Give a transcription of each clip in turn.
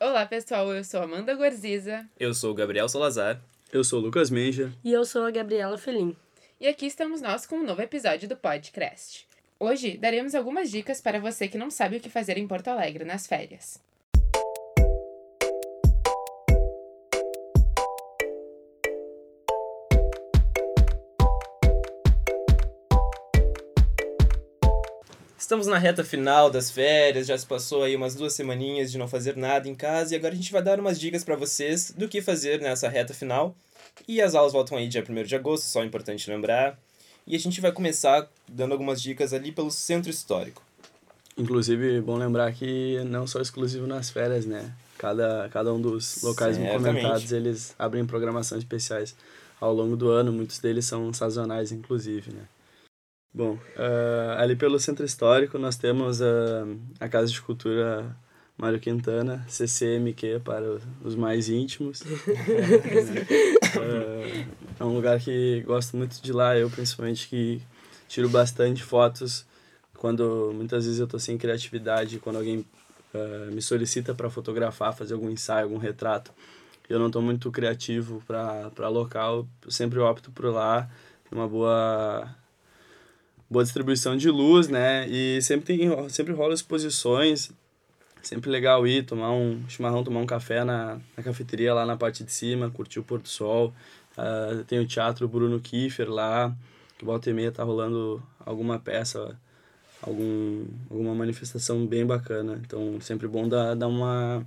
Olá, pessoal. Eu sou Amanda Gorziza. Eu sou o Gabriel Salazar. Eu sou o Lucas Menja. E eu sou a Gabriela Felim. E aqui estamos nós com um novo episódio do podcast. Hoje daremos algumas dicas para você que não sabe o que fazer em Porto Alegre nas férias. Estamos na reta final das férias, já se passou aí umas duas semaninhas de não fazer nada em casa e agora a gente vai dar umas dicas para vocês do que fazer nessa reta final. E as aulas voltam aí dia 1 de agosto, só é importante lembrar. E a gente vai começar dando algumas dicas ali pelo centro histórico. Inclusive, bom lembrar que não só exclusivo nas férias, né? Cada, cada um dos locais comentados, eles abrem programações especiais ao longo do ano, muitos deles são sazonais, inclusive, né? Bom, uh, ali pelo Centro Histórico nós temos a, a Casa de Cultura Mário Quintana, CCMQ para os mais íntimos. uh, é um lugar que gosto muito de lá, eu principalmente que tiro bastante fotos quando muitas vezes eu estou sem criatividade, quando alguém uh, me solicita para fotografar, fazer algum ensaio, algum retrato, eu não estou muito criativo para local, sempre opto por lá, uma boa boa distribuição de luz, né? E sempre tem sempre rola exposições, sempre legal ir tomar um chimarrão, tomar um café na, na cafeteria lá na parte de cima, curtir o pôr do sol. Uh, tem o teatro Bruno Kiefer lá, que volta e meia tá rolando alguma peça, algum, alguma manifestação bem bacana. Então, sempre bom dar, dar uma,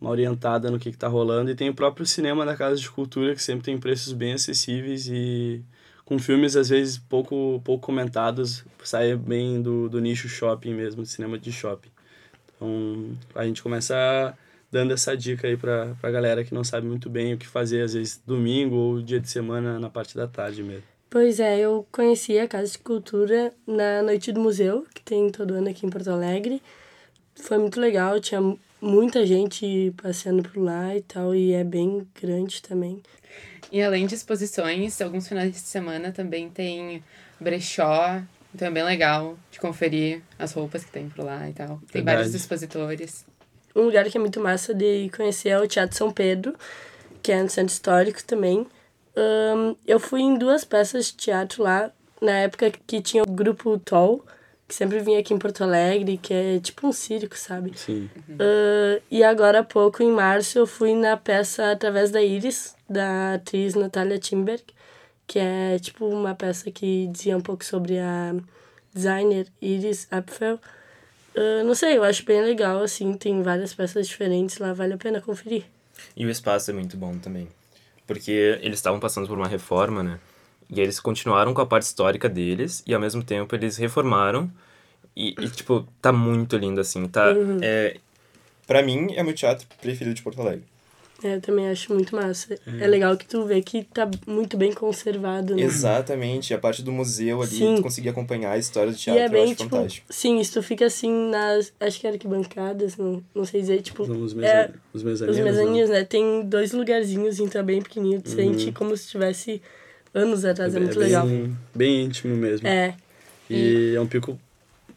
uma orientada no que, que tá rolando. E tem o próprio cinema da Casa de Cultura, que sempre tem preços bem acessíveis e com filmes às vezes pouco pouco comentados, sai bem do, do nicho shopping mesmo, cinema de shopping. Então, a gente começa dando essa dica aí para a galera que não sabe muito bem o que fazer, às vezes domingo ou dia de semana na parte da tarde mesmo. Pois é, eu conheci a Casa de Cultura na Noite do Museu, que tem todo ano aqui em Porto Alegre. Foi muito legal, tinha muita gente passeando por lá e tal, e é bem grande também. E além de exposições, alguns finais de semana também tem brechó, então é bem legal de conferir as roupas que tem por lá e tal. Tem Verdade. vários expositores. Um lugar que é muito massa de conhecer é o Teatro São Pedro, que é no centro histórico também. Um, eu fui em duas peças de teatro lá, na época que tinha o grupo Toll, que sempre vinha aqui em Porto Alegre, que é tipo um circo, sabe? Sim. Uh, e agora há pouco, em março, eu fui na peça Através da Iris, da atriz Natalia Timberg, que é tipo uma peça que dizia um pouco sobre a designer Iris Apfel. Uh, não sei, eu acho bem legal, assim, tem várias peças diferentes lá, vale a pena conferir. E o espaço é muito bom também, porque eles estavam passando por uma reforma, né? E eles continuaram com a parte histórica deles e ao mesmo tempo eles reformaram. E, e tipo, tá muito lindo assim. Tá, uhum. é, pra mim, é o meu teatro preferido de Porto Alegre. É, eu também acho muito massa. É. é legal que tu vê que tá muito bem conservado, né? Exatamente. A parte do museu ali, sim. tu conseguir acompanhar a história do teatro, e é bem, eu acho tipo, fantástico. Sim, isso tu fica assim nas. Acho que era arquibancadas, não, não sei dizer, tipo. Os, mesa, é, os mesaninhos. Os mesaninhos, né? né? Tem dois lugarzinhos, então é bem pequenininho. Tu uhum. sente como se tivesse anos atrás, é, é muito bem, legal. Bem íntimo mesmo. É. E, e é um pico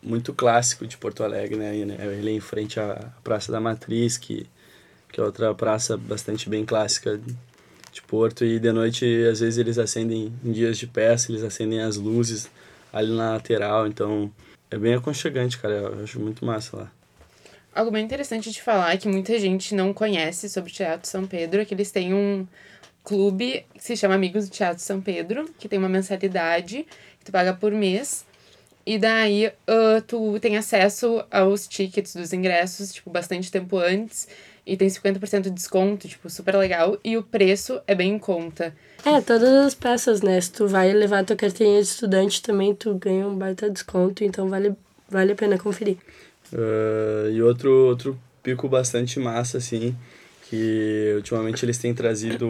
muito clássico de Porto Alegre, né? Ele é em frente à Praça da Matriz, que, que é outra praça bastante bem clássica de Porto. E de noite, às vezes, eles acendem, em dias de peça, eles acendem as luzes ali na lateral. Então, é bem aconchegante, cara. Eu acho muito massa lá. Algo bem interessante de falar é que muita gente não conhece sobre o Teatro São Pedro, é que eles têm um clube que se chama Amigos do Teatro São Pedro, que tem uma mensalidade que tu paga por mês. E daí uh, tu tem acesso aos tickets dos ingressos, tipo, bastante tempo antes. E tem 50% de desconto, tipo, super legal. E o preço é bem em conta. É, todas as peças, né? Se tu vai levar tua carteirinha de estudante também, tu ganha um baita desconto. Então vale, vale a pena conferir. Uh, e outro, outro pico bastante massa, assim, que ultimamente eles têm trazido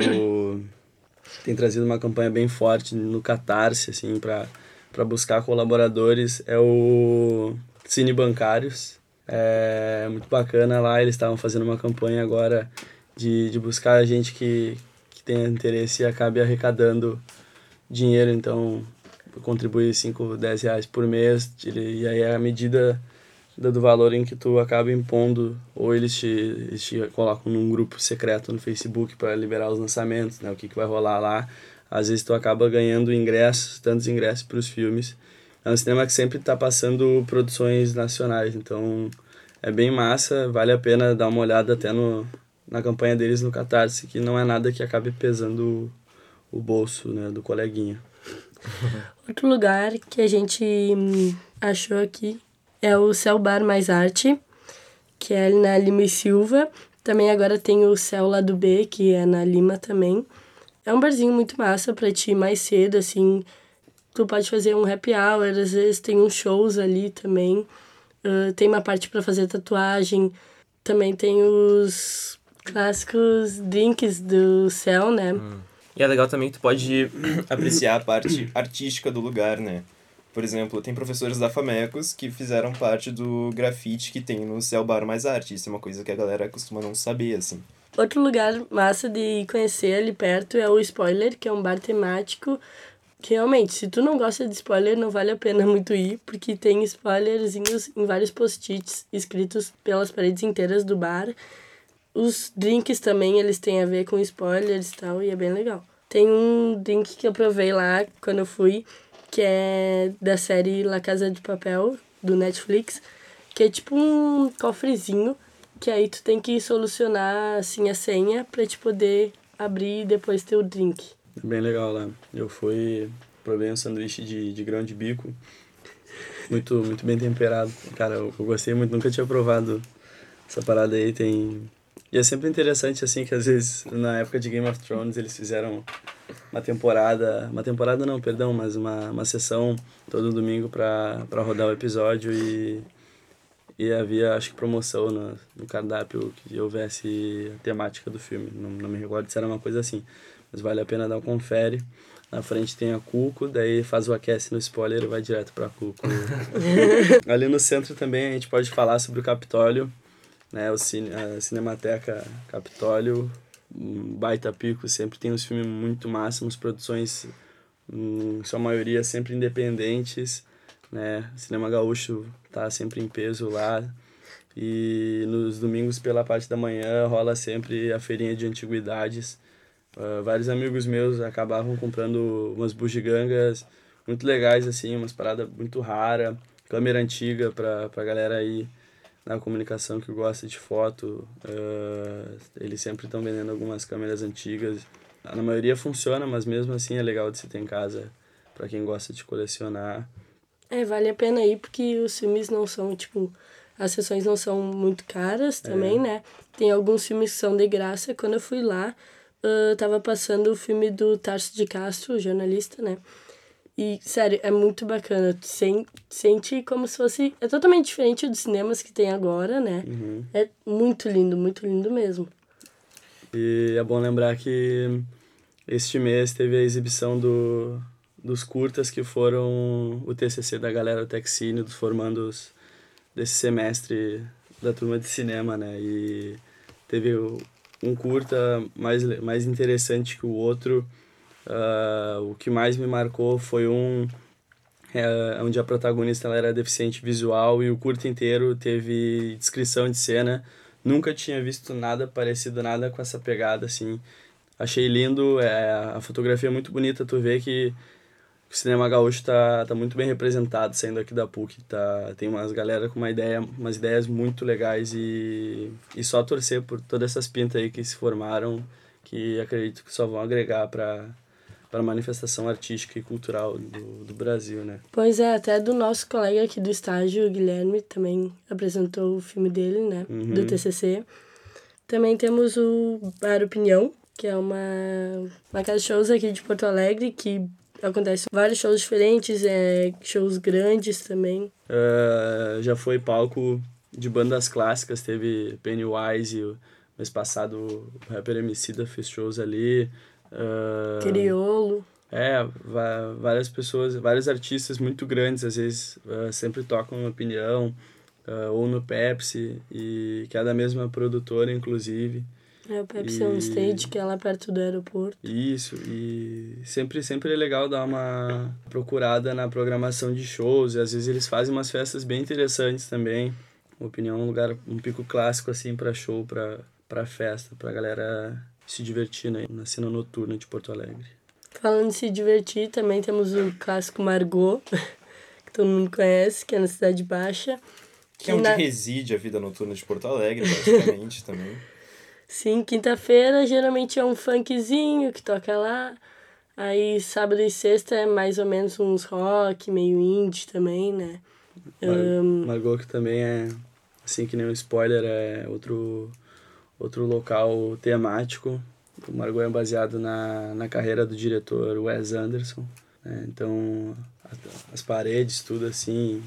têm trazido uma campanha bem forte no Catarse assim para para buscar colaboradores é o Cine Bancários. É muito bacana lá eles estavam fazendo uma campanha agora de, de buscar gente que, que tenha interesse e acabe arrecadando dinheiro então contribui 5, 10 reais por mês e aí a medida do valor em que tu acaba impondo, ou eles te, eles te colocam num grupo secreto no Facebook para liberar os lançamentos, né, o que, que vai rolar lá. Às vezes tu acaba ganhando ingressos, tantos ingressos para os filmes. É um cinema que sempre está passando produções nacionais, então é bem massa, vale a pena dar uma olhada até no, na campanha deles no Catarse, que não é nada que acabe pesando o, o bolso né, do coleguinha. Outro lugar que a gente hum, achou aqui é o Céu Bar Mais Arte, que é na Lima e Silva. Também agora tem o Céu lá do B, que é na Lima também. É um barzinho muito massa pra ti ir mais cedo, assim. Tu pode fazer um happy hour, às vezes tem uns shows ali também. Uh, tem uma parte para fazer tatuagem. Também tem os clássicos drinks do céu, né? Hum. E é legal também que tu pode apreciar a parte artística do lugar, né? Por exemplo, tem professores da Famecos que fizeram parte do grafite que tem no Céu Bar Mais Arte. Isso é uma coisa que a galera costuma não saber, assim. Outro lugar massa de conhecer ali perto é o Spoiler, que é um bar temático que realmente, se tu não gosta de spoiler, não vale a pena muito ir, porque tem spoilerzinhos em vários post-its escritos pelas paredes inteiras do bar. Os drinks também, eles têm a ver com spoilers e tal, e é bem legal. Tem um drink que eu provei lá quando eu fui, que é da série La Casa de Papel, do Netflix, que é tipo um cofrezinho, que aí tu tem que solucionar, assim, a senha pra te poder abrir e depois ter o drink. Bem legal lá. Eu fui, provei um sanduíche de, de grão de bico, muito, muito bem temperado. Cara, eu, eu gostei muito, nunca tinha provado essa parada aí. Tem... E é sempre interessante, assim, que às vezes, na época de Game of Thrones, eles fizeram uma temporada, uma temporada não, perdão, mas uma, uma sessão todo domingo para rodar o episódio e, e havia, acho que, promoção no, no cardápio que houvesse a temática do filme. Não, não me recordo se era uma coisa assim mas vale a pena dar um confere. Na frente tem a Cuco, daí faz o aquece no spoiler e vai direto pra Cuco. Ali no centro também a gente pode falar sobre o Capitólio, né, o cine, a Cinemateca Capitólio, um baita pico, sempre tem uns filmes muito máximos, produções em sua maioria sempre independentes, né, Cinema Gaúcho tá sempre em peso lá, e nos domingos pela parte da manhã rola sempre a feirinha de antiguidades, Uh, vários amigos meus acabavam comprando umas bugigangas muito legais, assim, umas paradas muito raras, câmera antiga pra, pra galera aí na comunicação que gosta de foto. Uh, eles sempre estão vendendo algumas câmeras antigas. Na maioria funciona, mas mesmo assim é legal de se ter em casa para quem gosta de colecionar. É, vale a pena ir porque os filmes não são, tipo, as sessões não são muito caras também, é. né? Tem alguns filmes que são de graça. Quando eu fui lá, uh, tava passando o filme do Tarso de Castro, jornalista, né? E, sério, é muito bacana. Tu sente como se fosse. É totalmente diferente dos cinemas que tem agora, né? Uhum. É muito lindo, muito lindo mesmo. E é bom lembrar que este mês teve a exibição do, dos curtas que foram o TCC da galera do Texine, dos formandos desse semestre da turma de cinema, né? E teve um curta mais, mais interessante que o outro. Uh, o que mais me marcou foi um é, onde a protagonista ela era deficiente visual e o curto inteiro teve descrição de cena. Nunca tinha visto nada parecido, nada com essa pegada, assim. Achei lindo, é, a fotografia é muito bonita, tu vê que o cinema gaúcho tá, tá muito bem representado saindo aqui da PUC. Tá, tem umas galera com uma ideia, umas ideias muito legais e, e só torcer por todas essas pintas aí que se formaram, que acredito que só vão agregar para para a manifestação artística e cultural do, do Brasil, né? Pois é, até do nosso colega aqui do estágio, o Guilherme, também apresentou o filme dele, né? Uhum. Do TCC. Também temos o Bar Opinião, que é uma, uma casa de shows aqui de Porto Alegre, que acontece vários shows diferentes, é, shows grandes também. Uh, já foi palco de bandas clássicas, teve Pennywise, mês passado o rapper Emicida fez shows ali. Uh, Criolo. É, várias pessoas, vários artistas muito grandes, às vezes uh, sempre tocam na Opinião, uh, ou no Pepsi, e que é da mesma produtora, inclusive. É, o Pepsi e... on Stage, que é lá perto do aeroporto. Isso, e sempre, sempre é legal dar uma procurada na programação de shows, e às vezes eles fazem umas festas bem interessantes também. opinião, um lugar, um pico clássico, assim, para show, pra, pra festa, pra galera se divertir né, na cena noturna de Porto Alegre. Falando em se divertir, também temos o clássico Margot, que todo mundo conhece, que é na Cidade Baixa. Que é onde na- reside a vida noturna de Porto Alegre, basicamente, também. Sim, quinta-feira geralmente é um funkzinho que toca lá. Aí sábado e sexta é mais ou menos uns rock, meio indie também, né? Mar Ahn, Margot, que também é, assim que nem um spoiler, é outro, outro local temático. O Margot é baseado na, na carreira do diretor Wes Anderson. né? Então, as paredes, tudo assim,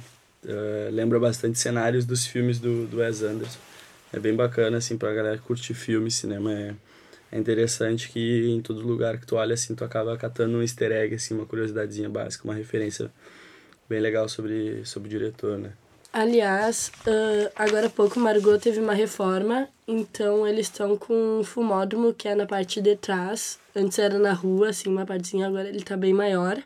eh, lembra bastante cenários dos filmes do, do Wes Anderson. É bem bacana, assim, pra galera que curte filme, cinema. É, é interessante que em todo lugar que tu olha, assim, tu acaba catando um easter egg, assim, uma curiosidadezinha básica, uma referência bem legal sobre, sobre o diretor, né? Aliás, ah, agora há pouco Margot teve uma reforma, então eles estão com um fumódromo que é na parte de trás. Antes era na rua, assim, uma partezinha, agora ele tá bem maior.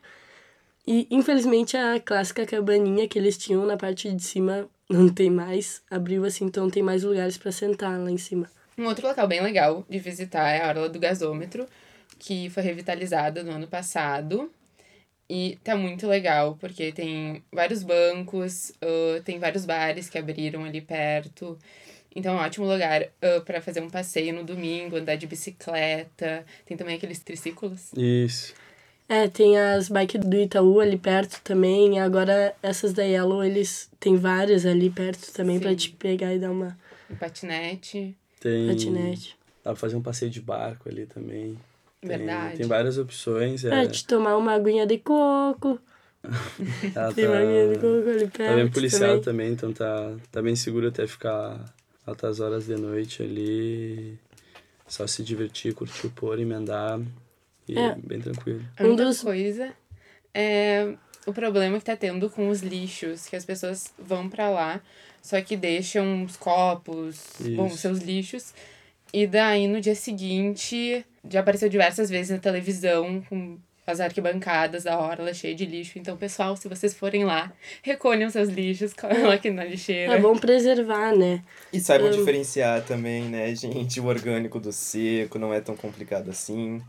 E infelizmente a clássica cabaninha que eles tinham na parte de cima não tem mais. Abriu assim, então tem mais lugares para sentar lá em cima. Um outro local bem legal de visitar é a Orla do Gasômetro, que foi revitalizada no ano passado. E tá muito legal, porque tem vários bancos, ah, tem vários bares que abriram ali perto. Então é um ótimo lugar uh, para fazer um passeio no domingo, andar de bicicleta. Tem também aqueles triciclos. Isso. É, tem as bikes do Itaú ali perto também. Agora essas da Yellow, eles tem várias ali perto também para te pegar e dar uma Um patinete. Tem, patinete. Dá pra fazer um passeio de barco ali também. Tem, Verdade. Tem várias opções. É, Pra te tomar uma aguinha de coco. ela Tem uma aguinha de tá, coco ali perto. tá bem policiado também. também, então tá, tá bem seguro até ficar altas horas de noite ali. Só se divertir, curtir o pôr, emendar. E É. bem tranquilo. A Um única dos- coisa é o problema que tá tendo com os lixos, que as pessoas vão pra lá, só que deixam os copos, bom, Isso. seus lixos, e daí no dia seguinte já apareceu diversas vezes na televisão com as arquibancadas da orla cheia de lixo. Então, pessoal, se vocês forem lá, recolham seus lixos, coloquem na lixeira. É bom preservar, né? E saibam diferenciar também, né, gente? O orgânico do seco não é tão complicado assim.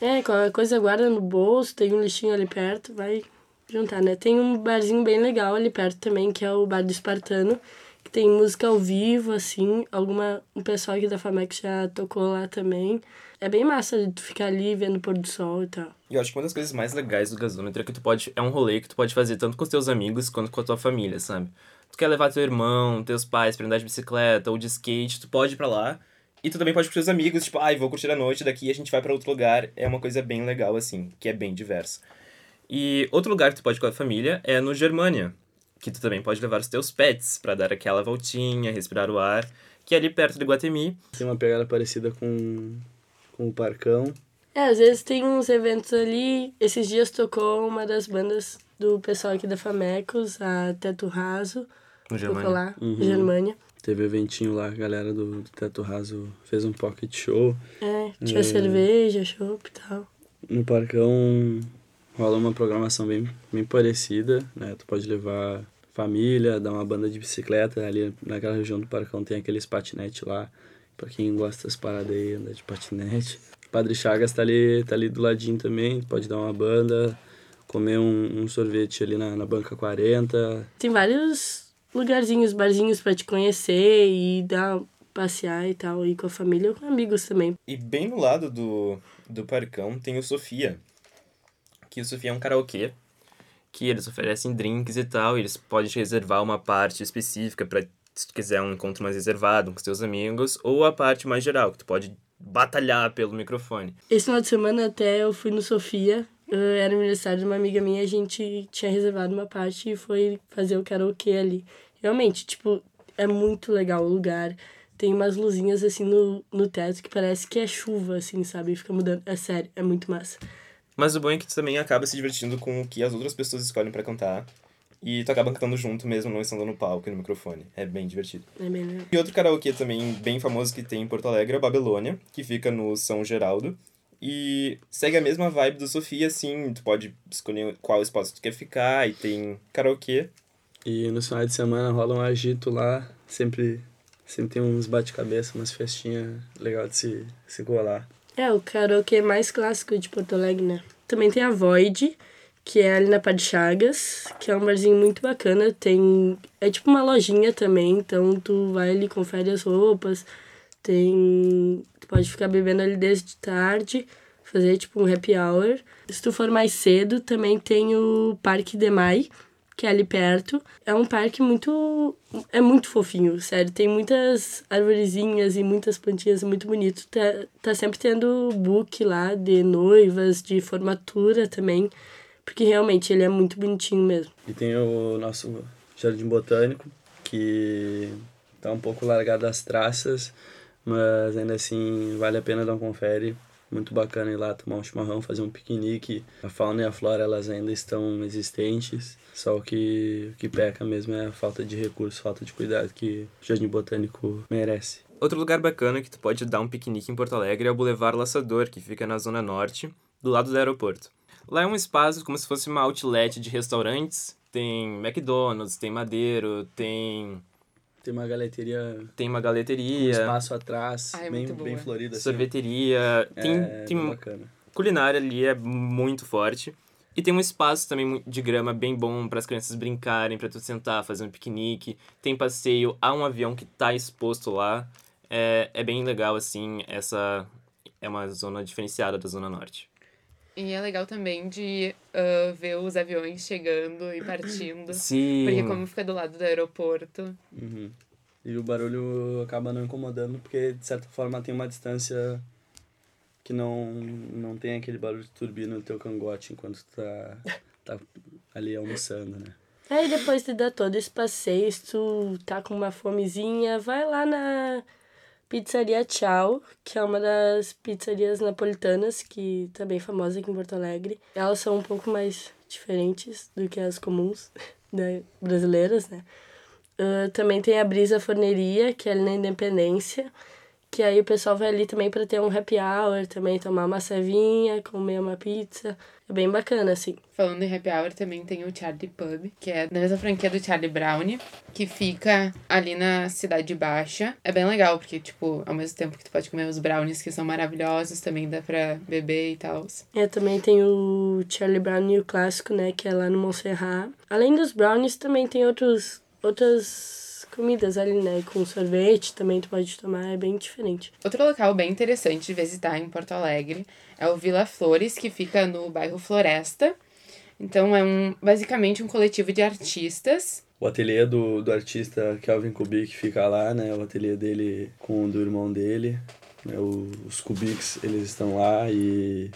É, qualquer coisa guarda no bolso, tem um lixinho ali perto, vai juntar, né? Tem um barzinho bem legal ali perto também, que é o Bar do Espartano, que tem música ao vivo, assim, alguma, um pessoal aqui da Famex já tocou lá também. É bem massa de tu ficar ali vendo o pôr do sol e tal. E eu acho que uma das coisas mais legais do gasômetro é que tu pode. É um rolê que tu pode fazer tanto com os teus amigos quanto com a tua família, sabe? Tu quer levar teu irmão, teus pais pra andar de bicicleta ou de skate, tu pode ir pra lá. E tu também pode ir com teus amigos, tipo, ai, vou curtir a noite daqui, a gente vai pra outro lugar. É uma coisa bem legal, assim, que é bem diversa. E outro lugar que tu pode ir com a família é no Germânia, que tu também pode levar os teus pets pra dar aquela voltinha, respirar o ar, que é ali perto de Guatemi. Tem uma pegada parecida com, com o Parcão. É, às vezes tem uns eventos ali. Esses dias tocou uma das bandas do pessoal aqui da Famecos, a Teto Raso. No Tocou Germânia. lá, Germânia. Teve eventinho lá, a galera do, do Teto Raso fez um pocket show. É, tinha É. cerveja, chopp e tal. No Parcão rola uma programação bem, bem parecida, né? Tu pode levar família, dar uma banda de bicicleta. Ali naquela região do Parcão tem aqueles patinetes lá. Pra quem gosta das paradas aí, andar de patinete. Padre Chagas tá ali, tá ali do ladinho também. Tu pode dar uma banda, comer um, um sorvete ali na, na banca 40. Tem vários lugarzinhos, barzinhos pra te conhecer e dar passear e tal, ir com a família ou com amigos também. E bem no lado do, do Parcão tem o Sofia. Que o Sofia é um karaokê. Que eles oferecem drinks e tal. E eles podem reservar uma parte específica pra se tu quiser um encontro mais reservado com os teus amigos. Ou a parte mais geral, que tu pode batalhar pelo microfone. Esse final de semana até eu fui no Sofia, era aniversário de uma amiga minha, a gente tinha reservado uma parte e foi fazer o karaokê ali. Realmente, tipo, é muito legal o lugar. Tem umas luzinhas assim no, no teto que parece que é chuva, assim, sabe? E fica mudando. É sério, é muito massa. Mas o bom é que tu também acaba se divertindo com o que as outras pessoas escolhem pra cantar. E tu acaba cantando junto mesmo, não estando no palco e no microfone. É bem divertido. É bem. E outro karaokê também bem famoso que tem em Porto Alegre é o Babilônia, que fica no São Geraldo. E segue a mesma vibe do Sofia, assim, tu pode escolher qual espaço tu quer ficar, e tem karaokê. E no final de semana rola um agito lá, sempre, sempre tem uns bate-cabeça, umas festinhas legal de se, se colar. É, o karaokê mais clássico de Porto Alegre, né? Também tem a Void, que é ali na Pá de Chagas, que é um barzinho muito bacana. Tem. É tipo uma lojinha também, então tu vai ali, confere as roupas, tem. Tu pode ficar bebendo ali desde tarde, fazer tipo um happy hour. Se tu for mais cedo, também tem o Parque Demai, que é ali perto. É um parque muito. É muito fofinho, sério. Tem muitas arvorezinhas e muitas plantinhas muito bonito. Tá, tá sempre tendo book lá de noivas, de formatura também. Porque realmente ele é muito bonitinho mesmo. E tem o nosso jardim botânico, que tá um pouco largado das traças, mas ainda assim vale a pena dar um confere muito bacana ir lá tomar um chimarrão, fazer um piquenique. A fauna e a flora elas ainda estão existentes, só o que, o que peca mesmo é a falta de recursos, falta de cuidado que o Jardim Botânico merece. Outro lugar bacana que tu pode dar um piquenique em Porto Alegre é o Boulevard Laçador, que fica na zona norte, do lado do aeroporto. Lá é um espaço como se fosse uma outlet de restaurantes. Tem McDonald's, tem Madeiro, tem Tem uma galeteria tem uma galeteria, espaço atrás, Ai, bem, muito boa. bem florido. assim. sorveteria, tem, é, tem bem bacana. culinária ali é muito forte. E tem um espaço também de grama bem bom para as crianças brincarem, para tu sentar, fazer um piquenique. Tem passeio a um avião que tá exposto lá. É, é bem legal, assim, essa é uma zona diferenciada da Zona Norte. E é legal também de ah, ver os aviões chegando e partindo. Sim. Porque como fica do lado do aeroporto. Uhum. E o barulho acaba não incomodando, porque de certa forma tem uma distância que não, não tem aquele barulho de turbina no teu cangote enquanto tu tá, tá ali almoçando, né? Aí depois de dar todo esse passeio, se tu tá com uma fomezinha, vai lá na Pizzaria Tchau, que é uma das pizzarias napolitanas que tá bem famosa aqui em Porto Alegre. Elas são um pouco mais diferentes do que as comuns né, brasileiras, né? Ah, também tem a Brisa Forneria, que é ali na Independência, que aí o pessoal vai ali também para ter um happy hour, também tomar uma cevinha, comer uma pizza. É bem bacana, assim. Falando em happy hour, também tem o Charlie Pub, que é da mesma franquia do Charlie Brown, que fica ali na Cidade Baixa. É bem legal, porque, tipo, ao mesmo tempo que tu pode comer os brownies, que são maravilhosos, também dá pra beber e tal. É, também tem o Charlie Brown o clássico, né, que é lá no Montserrat. Além dos brownies, também tem outros, outras comidas ali, né, com sorvete também tu pode tomar, é bem diferente. Outro local bem interessante de visitar em Porto Alegre é o Vila Flores, que fica no bairro Floresta. Então é um basicamente um coletivo de artistas. O ateliê do, do artista Kelvin Kubik fica lá, né? O ateliê dele com o do irmão dele. Né? O- os Kubiks, eles estão lá e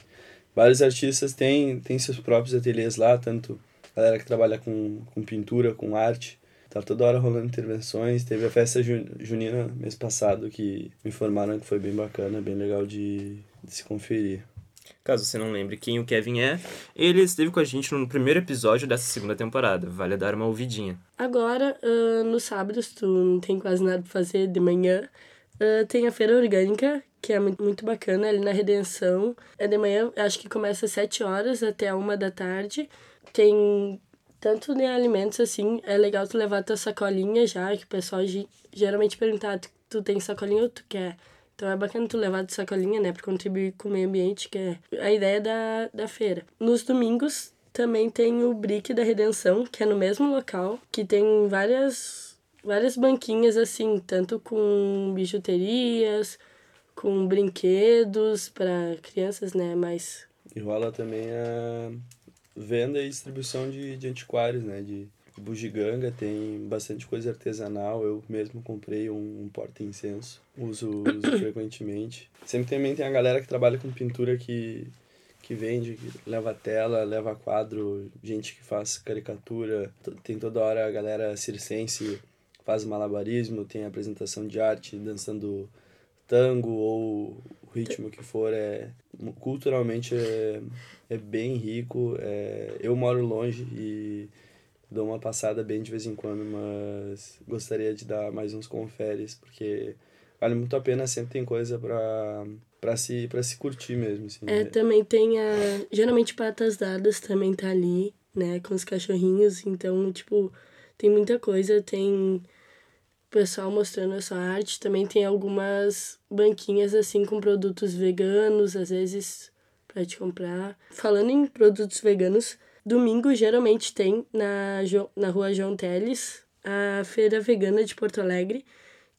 vários artistas têm, têm seus próprios ateliês lá, tanto galera que trabalha com, com pintura, com arte. Tá toda hora rolando intervenções. Teve a festa ju- junina mês passado que me informaram que foi bem bacana, bem legal de, de se conferir. Caso você não lembre quem o Kevin é, ele esteve com a gente no primeiro episódio dessa segunda temporada. Vale dar uma ouvidinha. Agora, ah, no sábado, se tu não tem quase nada pra fazer de manhã, ah, tem a feira orgânica, que é muito, bacana, ali na Redenção. É de manhã, acho que começa às 7 horas até a 1 da tarde. Tem tanto de alimentos assim, é legal tu levar tua sacolinha já, que o pessoal ge- geralmente pergunta, ah, tu, tu tem sacolinha ou tu quer? Então é bacana tu levar tua sacolinha, né, pra contribuir com o meio ambiente, que é a ideia da, da feira. Nos domingos também tem o Brick da Redenção, que é no mesmo local, que tem várias, várias banquinhas assim, tanto com bijuterias, com brinquedos para crianças, né, mais E rola também a venda e distribuição de, de antiquários, né? De bugiganga, tem bastante coisa artesanal. Eu mesmo comprei um, um porta-incenso, uso, uso frequentemente. Sempre também tem a galera que trabalha com pintura que, que vende, que leva tela, leva quadro, gente que faz caricatura. Tem toda hora a galera circense faz malabarismo, tem apresentação de arte dançando tango ou o ritmo que for é culturalmente é, é bem rico é, eu moro longe e dou uma passada bem de vez em quando mas gostaria de dar mais uns conferes porque vale muito a pena sempre tem coisa para para se para se curtir mesmo assim É, também tem a. Geralmente patas dadas também tá ali, né? Com os cachorrinhos. Então, tipo, Tem muita coisa, tem pessoal mostrando a sua arte. Também tem algumas banquinhas assim com produtos veganos, às vezes para te comprar. Falando em produtos veganos, domingo geralmente tem na, na rua João Teles a feira vegana de Porto Alegre,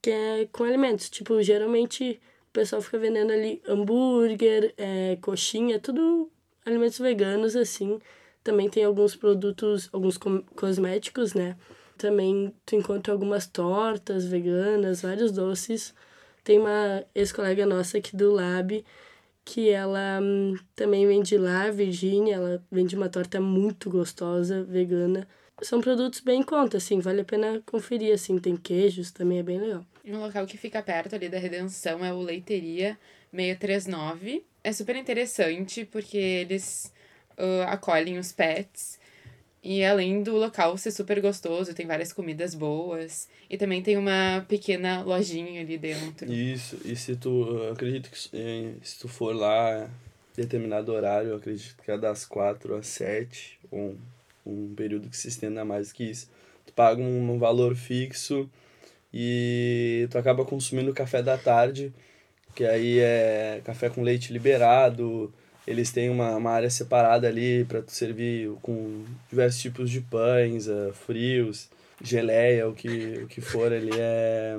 que é com alimentos. Tipo, geralmente o pessoal fica vendendo ali hambúrguer, é, coxinha, tudo alimentos veganos assim. Também tem alguns produtos, alguns cosméticos, né? Também tu encontra algumas tortas veganas, vários doces. Tem uma ex-colega nossa aqui do Lab que ela hum, também vende lá, Virgínia, ela vende uma torta muito gostosa, vegana. São produtos bem em conta, assim, vale a pena conferir, assim, tem queijos, também é bem legal. Um local que fica perto ali da Redenção é o Leiteria 639. É super interessante porque eles uh, acolhem os pets e além do local ser super gostoso, tem várias comidas boas. E também tem uma pequena lojinha ali dentro. Isso, e se tu. acredito que se tu for lá determinado horário, acredito que é das quatro às sete, um, um período que se estenda mais que isso. Tu paga um valor fixo e tu acaba consumindo café da tarde, que aí é café com leite liberado, eles têm uma, uma área separada ali para servir com diversos tipos de pães, uh, frios, geleia, o que, o que for ali é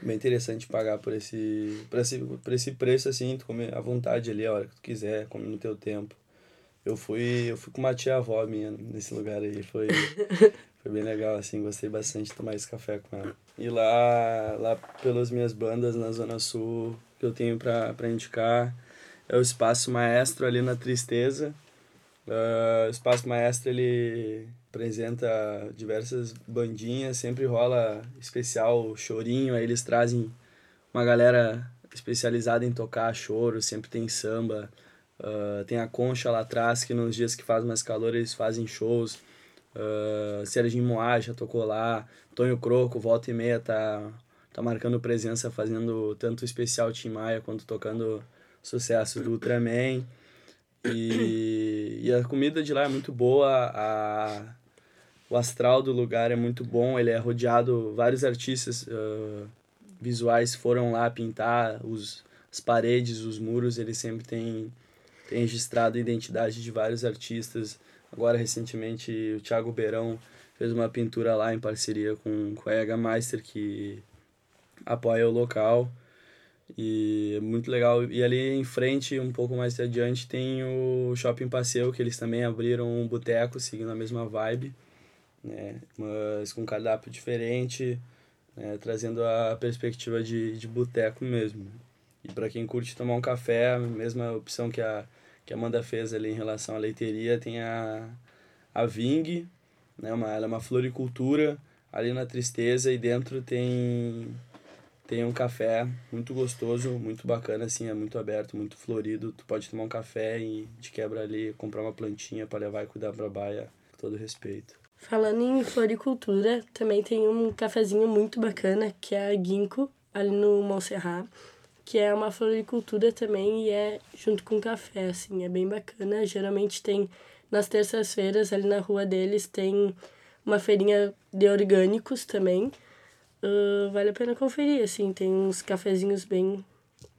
bem interessante pagar por esse, por esse, por esse preço assim, tu comer à vontade ali a hora que tu quiser, come no teu tempo. Eu fui, eu fui com uma tia avó minha nesse lugar aí, foi, foi bem legal, assim, gostei bastante de tomar esse café com ela. E lá, lá pelas minhas bandas na Zona Sul, que eu tenho para indicar, é o Espaço Maestro ali na Tristeza. Uh, o Espaço Maestro ele apresenta diversas bandinhas, sempre rola especial chorinho, aí eles trazem uma galera especializada em tocar choro, sempre tem samba. Uh, tem a Concha lá atrás, que nos dias que faz mais calor eles fazem shows. Uh, Serginho Moá já tocou lá. Tonho Croco, volta e meia, tá, tá marcando presença, fazendo tanto especial Tim Maia quanto tocando sucesso do Ultraman. E, e a comida de lá é muito boa, a, o astral do lugar é muito bom, ele é rodeado, vários artistas uh, visuais foram lá pintar os, as paredes, os muros, ele sempre tem, tem registrado a identidade de vários artistas. Agora, recentemente, o Thiago Beirão fez uma pintura lá em parceria com, com a Ega Meister, que apoia o local. E é muito legal. E ali em frente, um pouco mais adiante, tem o Shopping Passeio, que eles também abriram um boteco, seguindo a mesma vibe, né? Mas com cardápio diferente, né? trazendo a perspectiva de, de boteco mesmo. E para quem curte tomar um café, a mesma opção que a, que a Amanda fez ali em relação à leiteria, tem a, a Ving, né? uma, ela é uma floricultura ali na Tristeza e dentro tem tem um café muito gostoso, muito bacana, assim, é muito aberto, muito florido. Tu pode tomar um café e de quebra ali, comprar uma plantinha para levar e cuidar pra baia, com todo respeito. Falando em floricultura, também tem um cafezinho muito bacana, que é a Ginkgo, ali no Montserrat, que é uma floricultura também e é junto com café, assim, é bem bacana. Geralmente tem, nas terças-feiras, ali na rua deles, tem uma feirinha de orgânicos também, uh, vale a pena conferir, assim, tem uns cafezinhos bem,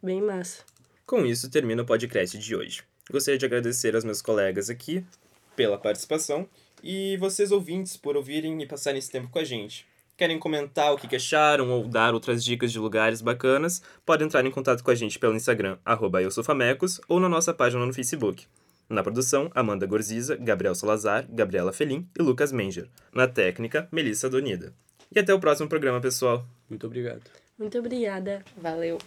bem massa. Com isso, termina o podcast de hoje. Gostaria de agradecer aos meus colegas aqui pela participação e vocês ouvintes por ouvirem e passarem esse tempo com a gente. Querem comentar o que acharam ou dar outras dicas de lugares bacanas, podem entrar em contato com a gente pelo Instagram, arroba ou na nossa página no Facebook. Na produção, Amanda Gorziza, Gabriel Salazar, Gabriela Felim e Lucas Menger. Na técnica, Melissa Donida. E até o próximo programa, pessoal. Muito obrigado. Muito obrigada. Valeu.